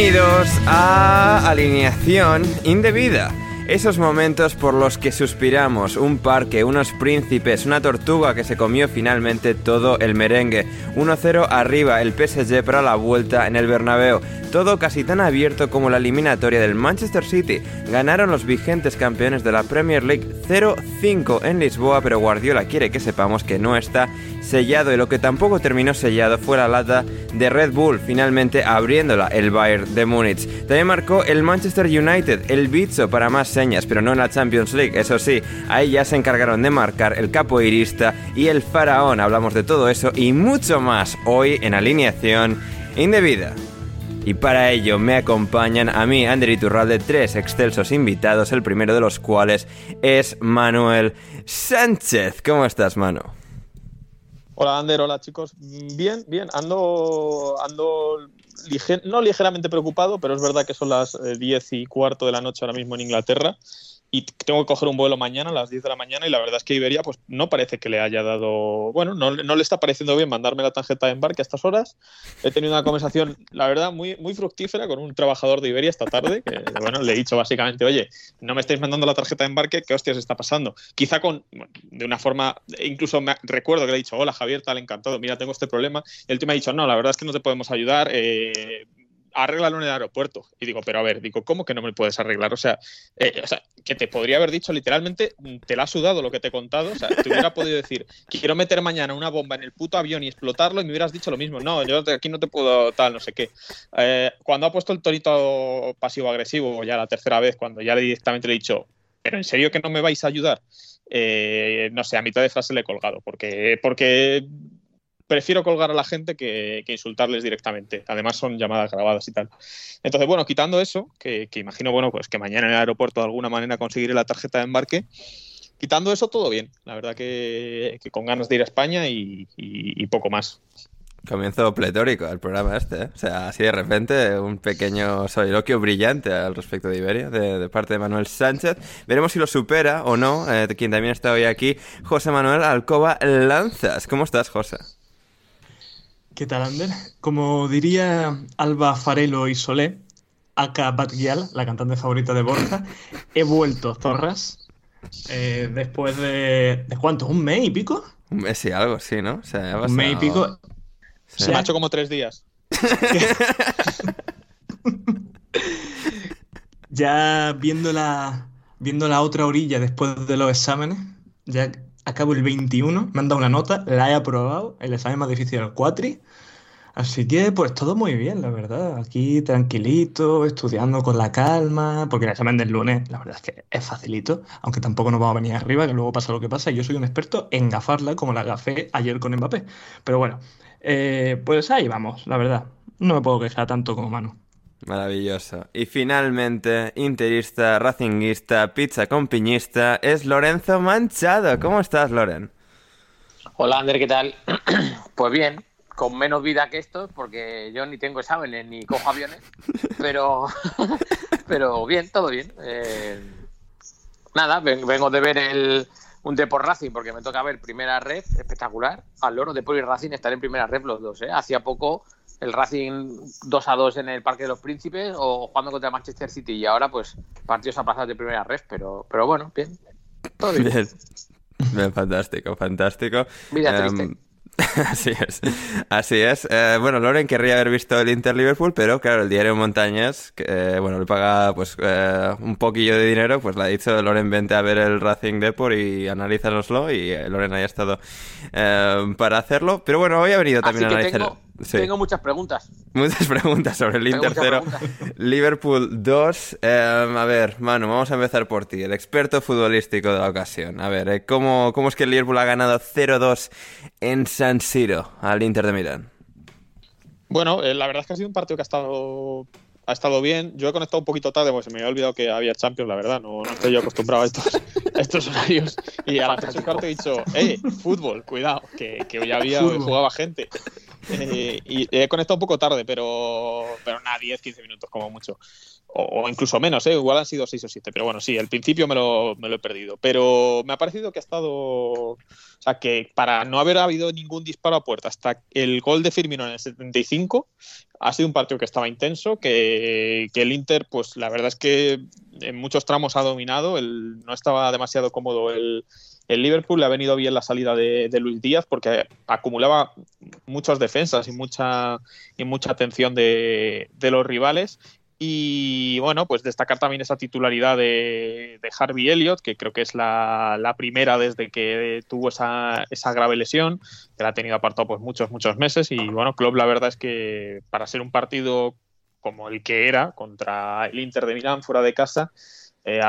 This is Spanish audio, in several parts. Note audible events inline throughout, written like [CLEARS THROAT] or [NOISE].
Bienvenidos a Alineación Indebida. Esos momentos por los que suspiramos, un parque, unos príncipes, una tortuga que se comió finalmente todo el merengue, 1-0 arriba el PSG para la vuelta en el Bernabéu, todo casi tan abierto como la eliminatoria del Manchester City. Ganaron los vigentes campeones de la Premier League 0-5 en Lisboa, pero Guardiola quiere que sepamos que no está sellado y lo que tampoco terminó sellado fue la lata de Red Bull, finalmente abriéndola el Bayern de Múnich. También marcó el Manchester United, el bicho para más señas, pero no en la Champions League, eso sí, ahí ya se encargaron de marcar el capoeirista y el faraón. Hablamos de todo eso y mucho más hoy en alineación indebida. Y para ello me acompañan a mí, Ander Iturralde, tres excelsos invitados, el primero de los cuales es Manuel Sánchez. ¿Cómo estás, Manu? Hola, Ander, hola chicos. Bien, bien, ando, ando no ligeramente preocupado, pero es verdad que son las eh, 10 y cuarto de la noche ahora mismo en Inglaterra y tengo que coger un vuelo mañana a las 10 de la mañana y la verdad es que Iberia pues no parece que le haya dado, bueno, no, no le está pareciendo bien mandarme la tarjeta de embarque a estas horas. He tenido una conversación, la verdad, muy, muy fructífera con un trabajador de Iberia esta tarde, que bueno, le he dicho básicamente, oye, no me estáis mandando la tarjeta de embarque, ¿qué hostias está pasando? Quizá con, de una forma, incluso me, recuerdo que le he dicho, hola Javier, tal, encantado, mira, tengo este problema. Y el tío ha dicho, no, la verdad es que no te podemos ayudar, eh, arréglalo en el aeropuerto. Y digo, pero a ver, digo, ¿cómo que no me puedes arreglar? O sea, eh, o sea, que te podría haber dicho literalmente, mm, te la ha sudado lo que te he contado. O sea, te hubiera podido decir, quiero meter mañana una bomba en el puto avión y explotarlo y me hubieras dicho lo mismo. No, yo aquí no te puedo tal, no sé qué. Eh, cuando ha puesto el tonito pasivo-agresivo, ya la tercera vez, cuando ya directamente le he dicho, ¿pero en serio que no me vais a ayudar? Eh, no sé, a mitad de frase le he colgado, porque, porque prefiero colgar a la gente que, insultarles directamente. Además son llamadas grabadas y tal. Entonces, bueno, quitando eso, que, imagino, bueno, pues que mañana en el aeropuerto de alguna manera conseguiré la tarjeta de embarque. Quitando eso, todo bien. La verdad que, con ganas de ir a España y, poco más. Comienzo pletórico el programa este, ¿eh? O sea, así de repente un pequeño soliloquio brillante al respecto de Iberia, de, parte de Manuel Sánchez. Veremos si lo supera o no, eh, quien también está hoy aquí, José Manuel Alcoba Lanzas. ¿Cómo estás, José? ¿Qué tal, Ander? Como diría Alba Farelo y Solé, aka Bad Gyal, la cantante favorita de Borja, he vuelto, zorras, eh, después de... ¿De cuánto? ¿Un mes y pico? Un mes y algo, sí, ¿no? O sea, ha Un mes y pico. Sí. Se me ha hecho como tres días. [LAUGHS] Ya viendo la, viendo la otra orilla después de los exámenes, ya acabo el 21, me han dado una nota, la he aprobado, el examen más difícil del cuatri, Así que, pues todo muy bien, la verdad. Aquí tranquilito, estudiando con la calma, porque el examen del lunes, la verdad es que es facilito, aunque tampoco nos vamos a venir arriba, que luego pasa lo que pasa. Y yo soy un experto en gafarla, como la gafé ayer con Mbappé. Pero bueno, eh, pues ahí vamos, la verdad. No me puedo quejar tanto como Manu. Maravilloso. Y finalmente, interista, racinguista, pizza con piñista, es Lorenzo Manchado. ¿Cómo estás, Loren? Hola, Ander, ¿qué tal? [CLEARS THROAT] pues bien, con menos vida que esto, porque yo ni tengo exámenes ni cojo aviones, [LAUGHS] pero, [LAUGHS] pero bien, todo bien. Eh, nada, vengo de ver el, un Deport Racing, porque me toca ver primera red, espectacular. Al loro Deport y Racing estar en primera red los dos. ¿eh? Hacía poco el Racing 2 a 2 en el Parque de los Príncipes o jugando contra Manchester City y ahora pues partidos aplazados de primera red, pero, pero bueno, bien. Todo bien. bien. fantástico, fantástico. Vida triste. Em, [LAUGHS] Así es, así es. Eh, bueno, Loren querría haber visto el Inter Liverpool, pero claro, el diario Montañas, que eh, bueno, le paga pues eh, un poquillo de dinero, pues le ha dicho Loren vente a ver el Racing Deport y analízanoslo y Loren haya estado para hacerlo. Pero bueno, hoy ha venido también a analizar. Tengo muchas preguntas. Muchas [LAUGHS] preguntas sobre el Inter 0, Liverpool 2. Em, a ver, Manu, vamos a empezar por ti, el experto futbolístico de la ocasión. A ver, eh, ¿cómo, ¿cómo es que el Liverpool ha ganado 0-2 en San Siro al Inter de Milán? Bueno, eh, la verdad es que ha sido un partido que ha estado ha estado bien. Yo he conectado un poquito tarde porque se me había olvidado que había Champions, la verdad. No, no estoy yo acostumbrado a estos, [LAUGHS] estos horarios. Y a las 3 y he dicho, ¡eh! Fútbol, cuidado, que, que hoy había, jugaba gente. Eh, y he conectado un poco tarde, pero, pero nada, 10, 15 minutos como mucho. O, incluso menos, ¿eh? igual han sido 6 o 7. Pero bueno, sí, al principio me lo, me lo he perdido. Pero me ha parecido que ha estado. O sea, que para no haber habido ningún disparo a puerta hasta el gol de Firmino en el 75, ha sido un partido que estaba intenso, que, que el Inter, pues la verdad es que en muchos tramos ha dominado. El, no estaba demasiado cómodo el, el Liverpool le ha venido bien la salida de, Luis Díaz porque acumulaba muchas defensas y mucha, y mucha atención de, los rivales. Y bueno, pues destacar también esa titularidad de, Harvey Elliott, que creo que es la, primera desde que tuvo esa, grave lesión, que la ha tenido apartado pues muchos, muchos meses. Y bueno, Klopp la verdad es que para ser un partido como el que era contra el Inter de Milán fuera de casa, eh,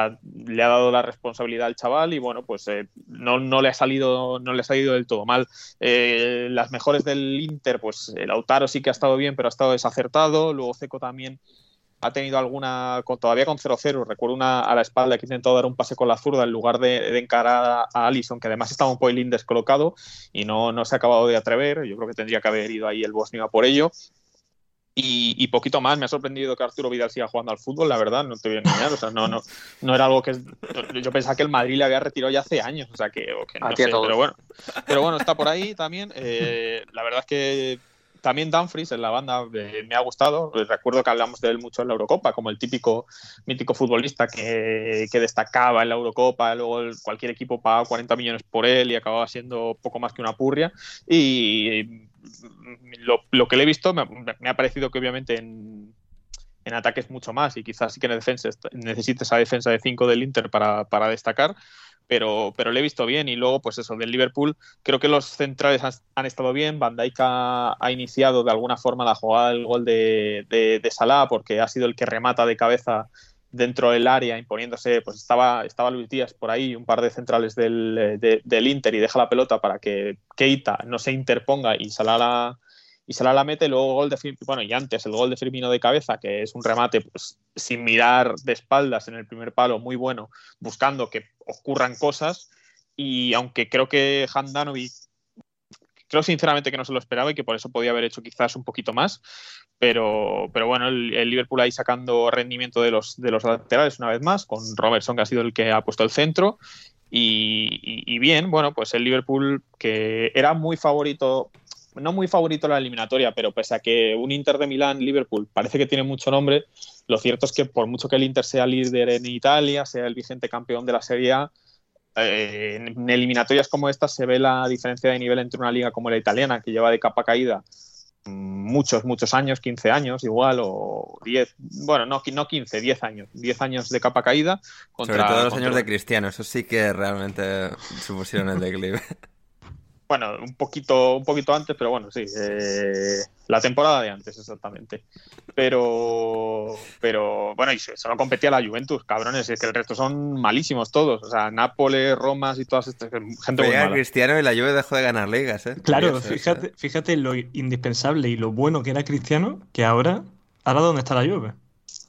le ha dado la responsabilidad al chaval y bueno, pues eh, no, no, le ha salido, no le ha salido del todo mal. Eh, las mejores del Inter, pues el Lautaro sí que ha estado bien, pero ha estado desacertado. Luego Ceco también ha tenido alguna, todavía con 0-0, recuerdo una a la espalda que ha intentado dar un pase con la zurda en lugar de, encarar a, Allison, que además estaba un poilín descolocado y no, no se ha acabado de atrever. Yo creo que tendría que haber ido ahí el bosnio a por ello. Y, poquito más, me ha sorprendido que Arturo Vidal siga jugando al fútbol, la verdad, no te voy a engañar, o sea, no, no, no era algo que yo pensaba que el Madrid le había retirado ya hace años, o sea, que, no sé, pero bueno, pero bueno, está por ahí también, eh, la verdad es que también Dumfries en la banda eh, me ha gustado. Recuerdo que hablamos de él mucho en la Eurocopa, como el típico mítico futbolista que, que destacaba en la Eurocopa. Luego cualquier equipo pagaba 40 millones por él y acababa siendo poco más que una purria. Y lo, que le he visto me, ha parecido que obviamente en, ataques mucho más y quizás sí que en defensa necesite esa defensa de 5 del Inter para, destacar. Pero, pero le he visto bien. Y luego pues eso del Liverpool creo que los centrales han, estado bien. Van Dijk ha, iniciado de alguna forma la jugada del gol de, de, Salah porque ha sido el que remata de cabeza dentro del área imponiéndose, pues estaba, estaba Luis Díaz por ahí, un par de centrales del, del Inter y deja la pelota para que Keita no se interponga y Salah la, y Salah la mete, luego gol de bueno, y antes el gol de Firmino de cabeza, que es un remate pues, sin mirar de espaldas en el primer palo, muy bueno, buscando que ocurran cosas, y aunque creo que Handanovic creo sinceramente que no se lo esperaba y que por eso podía haber hecho quizás un poquito más. Pero, pero bueno, el, Liverpool ahí sacando rendimiento de los, de los laterales una vez más, con Robertson que ha sido el que ha puesto el centro. Y, bien, bueno, pues el Liverpool que era muy favorito, no muy favorito la eliminatoria, pero pese a que un Inter de Milán, Liverpool, parece que tiene mucho nombre, lo cierto es que por mucho que el Inter sea líder en Italia, sea el vigente campeón de la Serie A, eh, en eliminatorias como estas se ve la diferencia de nivel entre una liga como la italiana, que lleva de capa caída muchos, muchos años, 15 años igual, o 10, bueno, no, no 15, 10 años, 10 años de capa caída. Contra, Sobre todo los años de Cristiano, eso sí que realmente supusieron el declive. [LAUGHS] bueno, un poquito, un poquito antes, pero bueno, sí, eh, la temporada de antes, exactamente. Pero, pero bueno, y solo competía la Juventus, cabrones, es que el resto son malísimos todos. O sea, Nápoles, Roma y todas estas, gente muy mala. Cristiano y la Juve dejó de ganar ligas, ¿eh? Claro, fíjate, fíjate lo indispensable y lo bueno que era Cristiano, que ahora, ahora dónde está la Juve.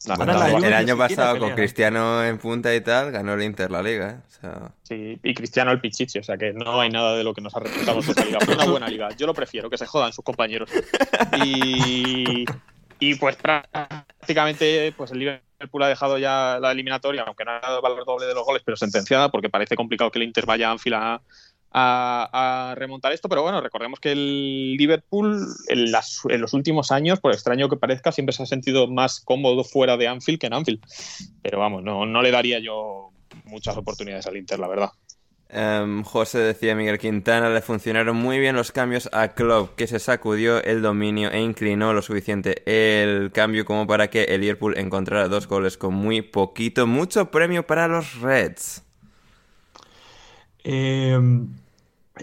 El año pasado con Cristiano en punta y tal, ganó el Inter la liga. ¿eh? Sí, y Cristiano el Pichichi, o sea que no hay nada de lo que nos ha resultado esta liga. Fue una buena liga. Yo lo prefiero, que se jodan sus compañeros. Y, y pues prácticamente pues el Liverpool ha dejado ya la eliminatoria, aunque no ha dado valor doble de los goles, pero sentenciada, porque parece complicado que el Inter vaya a Anfield a, a, remontar esto, pero bueno, recordemos que el Liverpool en, en, los últimos años, por extraño que parezca, siempre se ha sentido más cómodo fuera de Anfield que en Anfield. Pero vamos, no, no le daría yo muchas oportunidades al Inter, la verdad. Em, José decía Miguel Quintana, le funcionaron muy bien los cambios a Klopp, que se sacudió el dominio e inclinó lo suficiente el cambio como para que el Liverpool encontrara dos goles con muy poquito. Mucho premio para los Reds. Em,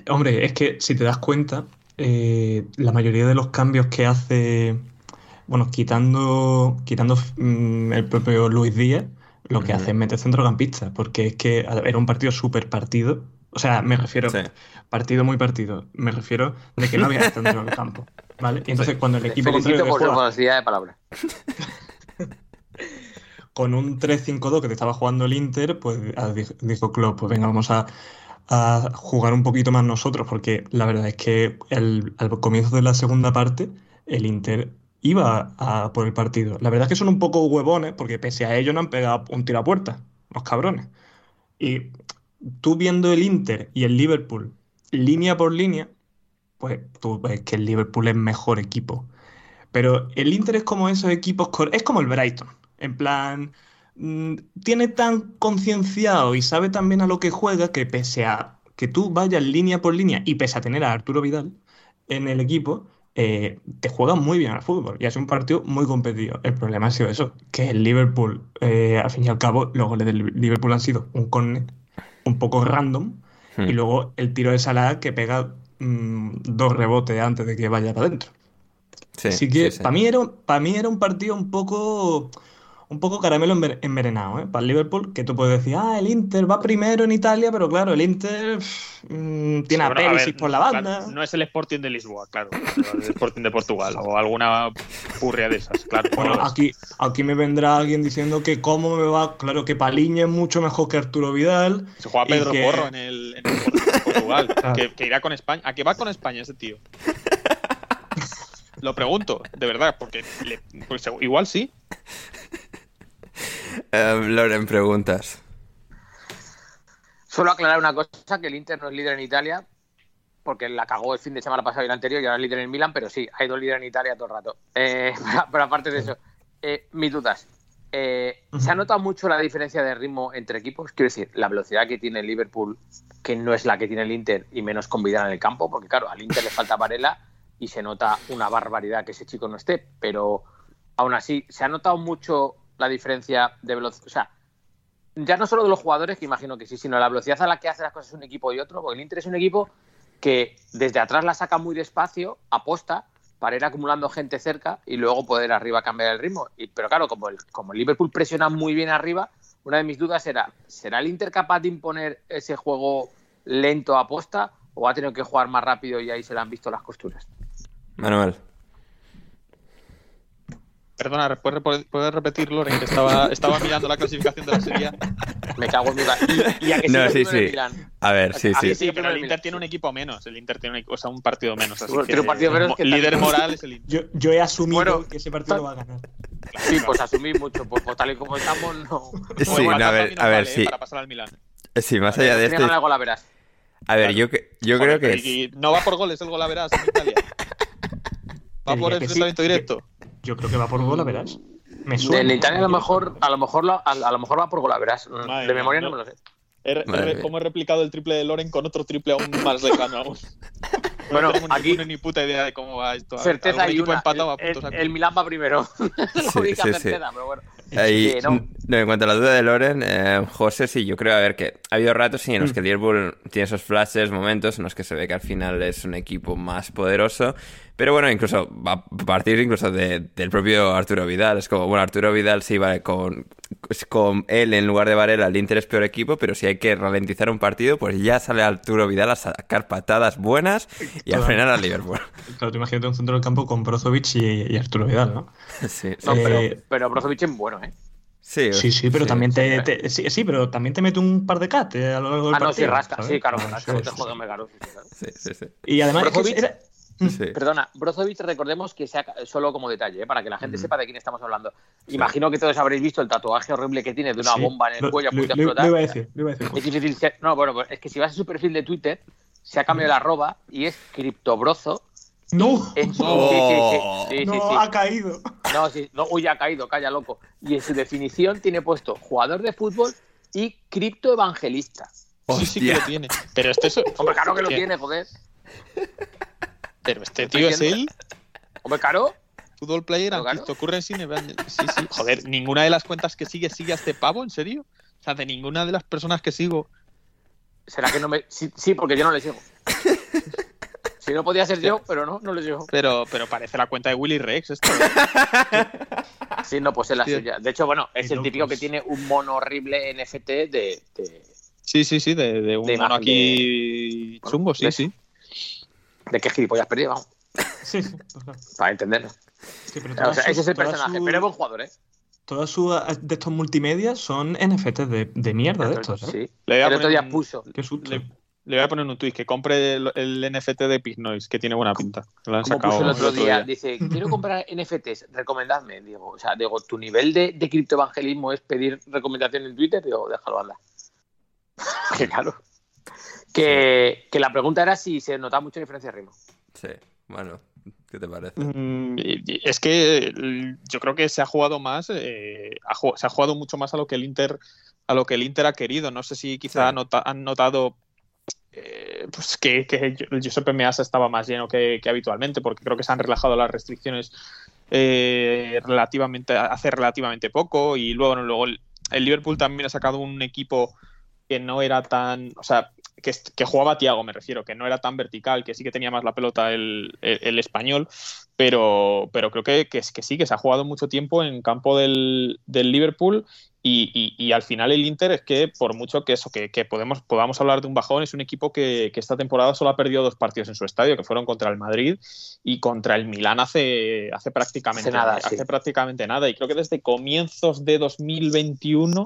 hombre, es que si te das cuenta, eh, la mayoría de los cambios que hace, bueno, quitando, quitando mm, el propio Luis Díaz, lo que hace es meter centrocampistas, porque es que era un partido súper partido. O sea, me refiero, partido muy partido, me refiero de que no había [LAUGHS] centro en el campo. ¿Vale? Y entonces cuando el equipo Felicito por su de palabra. [LAUGHS] con un 3-5-2 que te estaba jugando el Inter, pues ah, dijo Klopp, pues venga, vamos a, jugar un poquito más nosotros, porque la verdad es que al comienzo de la segunda parte, el Inter iba a por el partido. La verdad es que son un poco huevones, porque pese a ello no han pegado un tiro a puerta, los cabrones. Y tú viendo el Inter y el Liverpool línea por línea, pues tú ves que el Liverpool es mejor equipo. Pero el Inter es como esos equipos, es como el Brighton, en plan, tiene tan concienciado y sabe tan bien a lo que juega que pese a que tú vayas línea por línea y pese a tener a Arturo Vidal en el equipo, eh, te juegan muy bien al fútbol y es un partido muy competido. El problema ha sido eso, que el Liverpool, eh, al fin y al cabo, los goles del Liverpool han sido un corner un poco random y hmm. luego el tiro de Salah que pega mm, dos rebotes antes de que vaya para adentro. Así que para mí, era, para mí era un partido un poco un poco caramelo envenenado, ¿eh? Para el Liverpool, que tú puedes decir, ah, el Inter va primero en Italia, pero claro, el Inter mm, tiene a Perisic por la banda. no es el Sporting de Lisboa, claro, el Sporting de Portugal o alguna purria de esas, claro. Bueno, aquí, aquí me vendrá alguien diciendo que cómo me va, claro, que Paliña es mucho mejor que Arturo Vidal. Se juega Pedro Porro en el, en Portugal, [LAUGHS] que, irá con España. ¿A qué va con España ese tío? [LAUGHS] Lo pregunto, de verdad, porque pues, igual sí. Em, Loren, preguntas. Solo aclarar una cosa, que el Inter no es líder en Italia, porque la cagó el fin de semana pasado y el anterior y ahora es líder en Milan, pero sí, hay dos líderes en Italia todo el rato. Eh, [LAUGHS] pero, aparte de eso, eh, mis dudas. Eh, ¿Se ha notado mucho la diferencia de ritmo entre equipos? Quiero decir, la velocidad que tiene el Liverpool, que no es la que tiene el Inter, y menos con Vidal en el campo, porque claro, al Inter le falta Varela y se nota una barbaridad que ese chico no esté, pero aún así, ¿se ha notado mucho la diferencia de velocidad. O sea, ya no solo de los jugadores, que imagino que sí, sino la velocidad a la que hace las cosas un equipo y otro, porque el Inter es un equipo que desde atrás la saca muy despacio, aposta, para ir acumulando gente cerca y luego poder arriba cambiar el ritmo. Pero claro, como el, como el Liverpool presiona muy bien arriba, una de mis dudas era, ¿será el Inter capaz de imponer ese juego lento a posta o ha tenido que jugar más rápido y ahí se le han visto las costuras? Manuel. Perdona, ¿puedes, repetir, Loren? Que estaba, estaba mirando la clasificación de la serie. Me cago en mi y, a que no, sí, sí. A ver, sí, sí. sí, pero el Inter tiene un equipo menos. El Inter tiene un, o sea, un partido menos. Así que, un partido menos que líder moral es el Inter. Yo, he asumido que ese partido va a ganar. [LAUGHS] Sí, pues asumí mucho. Pues, pues, tal y como estamos, no. Sí, no, a ver, a ver, sí. Para pasar al Milan. Sí, más allá de esto. Algo la verás. A ver, yo, yo creo que. no va por goles el gol, la verás en Italia. Va por el enfrentamiento directo. Yo creo que va por gol, la verás. En Italia a lo mejor, a lo mejor, a, lo mejor va por verás. de memoria no me lo sé. ¿Cómo he replicado el triple de Loren con otro triple aún más lejano aún? [LAUGHS] bueno, no tengo aquí ni, puta idea de cómo va esto. Certeza y una. El, el, Milan va primero. la única certeza, pero bueno. Sí, no. no, en cuanto a la duda de Loren, eh, José, sí, yo creo, a ver, que ha habido ratos sí, en los que el Liverpool tiene esos flashes, momentos en los que se ve que al final es un equipo más poderoso. Pero bueno, incluso va a partir incluso de- del propio Arturo Vidal. Es como, bueno, Arturo Vidal sí vale con, con él en lugar de Varela, el Inter es peor equipo, pero si hay que ralentizar un partido, pues ya sale Arturo Vidal a sacar patadas buenas y a frenar al Liverpool. Claro, tú imagínate un centro del campo con Brozovic y, y Arturo Vidal, ¿no? [LAUGHS] Sí, No, Eh, pero, pero Brozovic es bueno, ¿eh? sí, Sí, sí, pero también te, sí. te- sí, sí, pero también te mete un par de cat eh, a lo largo del Ah, no, partido. sí, rasca. ¿sabes? Sí, claro, Ah, rasca, sí, no te sí, jodas, sí. me caro, sí, sí, claro. sí, sí, sí. Y además es que Brozovic- era- Sí. Perdona, Brozovic, recordemos que se ha, solo como detalle, ¿eh? para que la gente Mm. sepa de quién estamos hablando. Imagino que todos habréis visto el tatuaje horrible que tiene de una sí, bomba en el lo- cuello a punto de lo- explotar. Lo iba a decir, lo iba a decir. Es difícil ser- No, bueno, pues es que si vas a su perfil de Twitter, se ha cambiado la arroba y es criptobrozo. ¡No! En su... No. Sí, sí, sí, sí, sí, no, ha caído. No, sí, no, uy, ha caído, calla, loco. Y en su definición tiene puesto jugador de fútbol y criptoevangelista. Sí, sí que lo tiene. Pero este es. Hombre, claro que lo tiene, joder. Pero este tío es él. [LAUGHS] Hombre, claro. Fútbol player cryptocurrency Sí, sí. [LAUGHS] Joder, ninguna de las cuentas que sigue sigue a este pavo, ¿en serio? O sea, de ninguna de las personas que sigo. ¿Será que no me.? Sí, sí, porque yo no le sigo. [LAUGHS] Si no podía ser yo, pero no, no le sigo. Pero, pero parece la cuenta de Willy Rex esto. Sí, no, pues es la Sí. suya. De hecho, bueno, es el típico que locos. tiene un mono horrible NFT de. de, Sí, sí, sí, de, de un De mono aquí de- chungo, sí, sí. De qué gilipollas perdido, vamos. Sí, sí. Para entenderlo. Sí, pero O sea, ese es el personaje, pero es buen jugador, ¿eh? Todas sus de estos multimedia son NFTs de, de mierda de estos, ¿eh? Sí. Le voy a El otro poner día un- puso. Qué susto. Le, le voy a poner un tuit que compre el, el NFT de Pignoise, que tiene buena pinta. Lo han Como sacado puso el otro día, dice, [LAUGHS] quiero comprar NFTs, recomendadme. Digo, o sea, digo, tu nivel de, de criptoevangelismo es pedir recomendación en Twitter, digo, déjalo andar. [LAUGHS] que claro. Que, que la pregunta era si se notaba mucha diferencia de ritmo. Sí, bueno, ¿qué te parece? Mm, Es que mm, yo creo que se ha jugado más, eh, ha se ha jugado mucho más a lo que el Inter, a lo que el Inter ha querido. No sé si quizá Sí. nota- han notado eh, pues que, que el Giuseppe Meazza estaba más lleno que, que habitualmente, porque creo que se han relajado las restricciones eh, relativamente hace relativamente poco y luego, luego el, el Liverpool también ha sacado un equipo que no era tan, o sea, que, que jugaba Tiago, me refiero, que no era tan vertical, que sí que tenía más la pelota el, español, pero, pero creo que, que, que sí, que se ha jugado mucho tiempo en campo del, del Liverpool y, y- y al final el Inter es que por mucho que eso, que, que podemos, podamos hablar de un bajón, es un equipo que, que esta temporada solo ha perdido dos partidos en su estadio, que fueron contra el Madrid y contra el Milán hace, hace prácticamente Hace nada, hace sí. prácticamente nada. Y creo que desde comienzos de 2021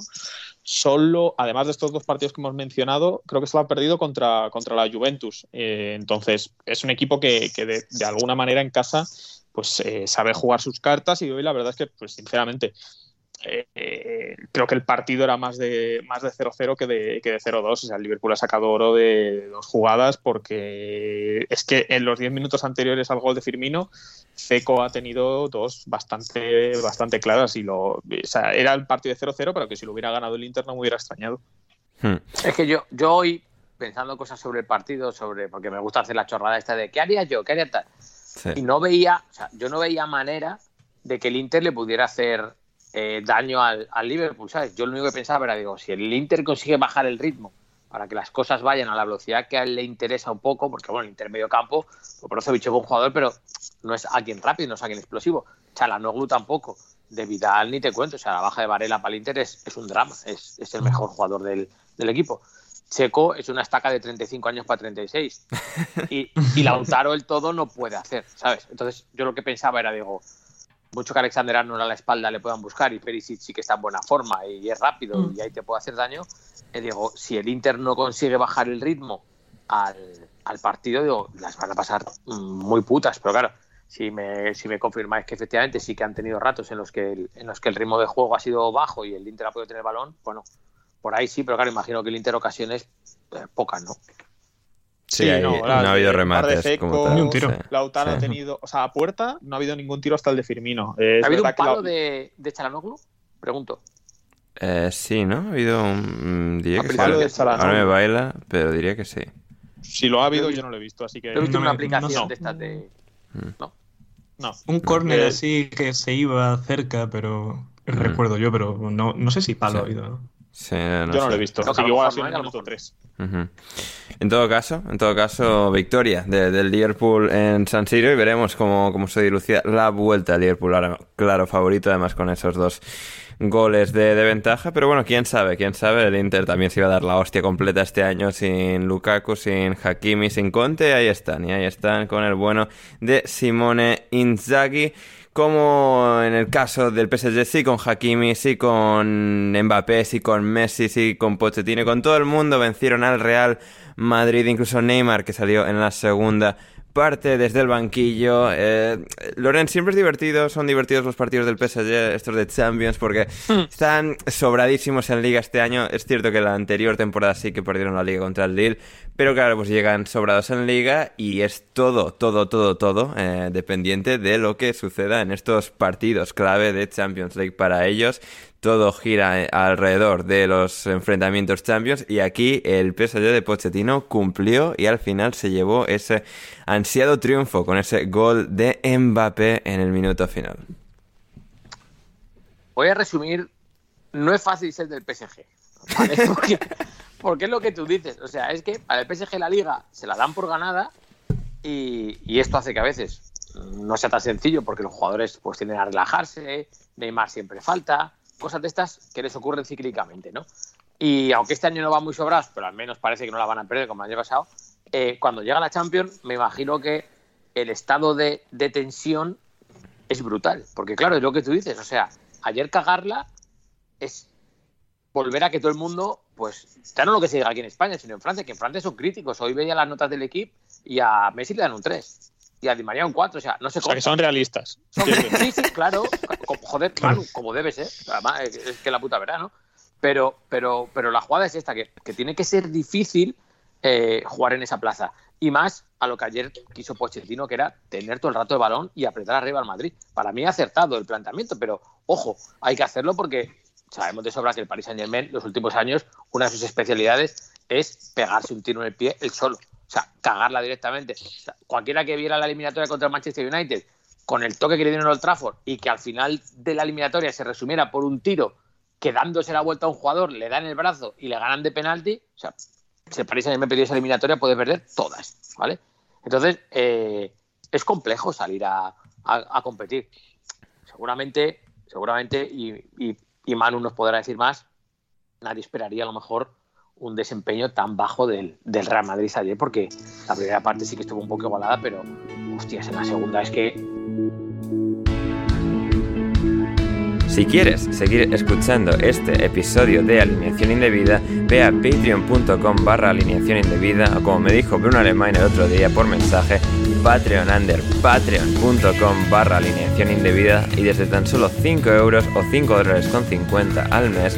solo, además de estos dos partidos que hemos mencionado, creo que solo ha perdido contra, contra la Juventus. Eh, entonces, es un equipo que, que de, de alguna manera en casa pues eh, sabe jugar sus cartas y hoy la verdad es que, pues sinceramente, eh, eh, creo que el partido era más de más de 0-0 que de, que de 0-2. O sea, el Liverpool ha sacado oro de dos jugadas porque es que en los 10 minutos anteriores al gol de Firmino, Ceco ha tenido dos bastante, bastante claras. Y lo, o sea, era el partido de 0-0, pero que si lo hubiera ganado el Inter no me hubiera extrañado. Hmm. Es que yo, yo hoy, pensando cosas sobre el partido, sobre porque me gusta hacer la chorrada esta de ¿qué haría yo? ¿Qué haría tal? Sí. Y no veía, o sea, yo no veía manera de que el Inter le pudiera hacer eh, daño al, al Liverpool, ¿sabes? Yo lo único que pensaba era, digo, si el Inter consigue bajar el ritmo para que las cosas vayan a la velocidad que a él le interesa un poco, porque bueno, el Inter medio campo, pues Brozovic es buen jugador, pero no es alguien rápido, no es alguien explosivo. Chalanoglu tampoco. De Vidal ni te cuento, o sea, la baja de Varela para el Inter es, es un drama, es, es el mejor jugador del, del equipo. Checo es una estaca de 35 años para 36. Y, y Lautaro el todo no puede hacer, ¿sabes? Entonces yo lo que pensaba era, digo, mucho que Alexander Arnold a la espalda le puedan buscar y Perisic sí que está en buena forma y es rápido y ahí te puede hacer daño, eh, digo, si el Inter no consigue bajar el ritmo al, al partido, digo, las van a pasar mm, muy putas, pero claro, si me, si me confirmáis que efectivamente sí que han tenido ratos en los que el, en los que el ritmo de juego ha sido bajo y el Inter ha podido tener balón, bueno, por ahí sí, pero claro, imagino que el Inter ocasiones eh, pocas, ¿no? Sí, no, las ha habido remates como Ceco, tal. Ni un tiro. sí. Lautaro Sí. ha tenido, o sea, a puerta no ha habido ningún tiro hasta el de Firmino. Eh, ¿Ha habido un la- palo de, de Chalanoglu? Pregunto. Eh, sí, ¿no? Ha habido un... mm, Diría que sí. palo de. Ahora me baila, pero diría que sí. Si lo ha habido, yo no lo he visto, así que Lo he visto en no una me- aplicación no. de estas de... no. Un córner Eh, así que se iba cerca, pero recuerdo yo, pero no, no sé si Palo ha oído. ¿no? Sí, no Yo no sé. lo he visto. Así que igual ha sido minuto mejor. 3. Ujú. En todo caso, en todo caso, victoria de- del Liverpool en San Siro y veremos cómo, cómo se dilucía la vuelta al Liverpool. Ahora, claro, favorito además con esos dos goles de, de ventaja, pero bueno, quién sabe, quién sabe, el Inter también se iba a dar la hostia completa este año sin Lukaku, sin Hakimi, sin Conte, ahí están, y ahí están con el bueno de Simone Inzaghi. Como en el caso del PSG, sí con Hakimi, sí con Mbappé, sí con Messi, sí con Pochettino, con todo el mundo vencieron al Real Madrid, incluso Neymar que salió en la segunda parte desde el banquillo. Eh, Loren, siempre es divertido, son divertidos los partidos del PSG, estos de Champions, porque están sobradísimos en liga este año. Es cierto que la anterior temporada sí que perdieron la liga contra el Lille, pero claro, pues llegan sobrados en liga y es todo, todo, todo, todo eh, dependiente de lo que suceda en estos partidos clave de Champions League para ellos. Todo gira eh, alrededor de los enfrentamientos Champions y aquí el PSG de Pochettino cumplió y al final se llevó ese ansiado triunfo con ese gol de Mbappé en el minuto final. Voy a resumir, no es fácil ser del PSG. [LAUGHS] Porque, es lo que tú dices, o sea, es que para el PSG la liga se la dan por ganada y, y esto hace que a veces no sea tan sencillo porque los jugadores pues tienden a relajarse, Neymar siempre falta, cosas de estas que les ocurren cíclicamente, ¿no? Y aunque este año no va muy sobrados, pero al menos parece que no la van a perder como el año pasado, eh, cuando llega la Champions me imagino que el estado de, de tensión es brutal. Porque claro, es lo que tú dices, o sea, ayer cagarla es volver a que todo el mundo, pues, ya no lo que se diga aquí en España, sino en Francia, que en Francia son críticos. Hoy veía las notas del equipo y a Messi le dan un 3 y a Di María un 4, o sea, no se O sea, que son realistas. Son- sí, sí, claro. Co- Joder, Manu, como debe ser. Además, es que la puta verdad, ¿no? Pero, pero, pero la jugada es esta, que, que tiene que ser difícil eh, jugar en esa plaza. Y más a lo que ayer quiso Pochettino, que era tener todo el rato el balón y apretar arriba al Madrid. Para mí ha acertado el planteamiento, pero ojo, hay que hacerlo porque sabemos de sobra que el Paris Saint Germain, los últimos años, una de sus especialidades es pegarse un tiro en el pie el solo. Sea, cagarla directamente. Cualquiera que viera la eliminatoria contra el Manchester United con el toque que le dieron al Trafford y que al final de la eliminatoria se resumiera por un tiro que dándose la vuelta a un jugador le dan el brazo y le ganan de penalti, o sea, si el Paris Saint-Germain esa eliminatoria puede perder todas, ¿vale? Entonces, eh, es complejo salir a, a- a competir. Seguramente, seguramente, y, y- y Manu nos podrá decir más, nadie esperaría a lo mejor un desempeño tan bajo del, del Real Madrid ayer, porque la primera parte sí que estuvo un poco igualada, pero hostias, en la segunda es que Si quieres seguir escuchando este episodio de Alineación Indebida, ve a patreon.com barra alineación indebida o como me dijo Bruno Alemán el otro día por mensaje, patreon under patreon.com barra alineación indebida y desde tan solo 5 euros o 5 dólares con 50 al mes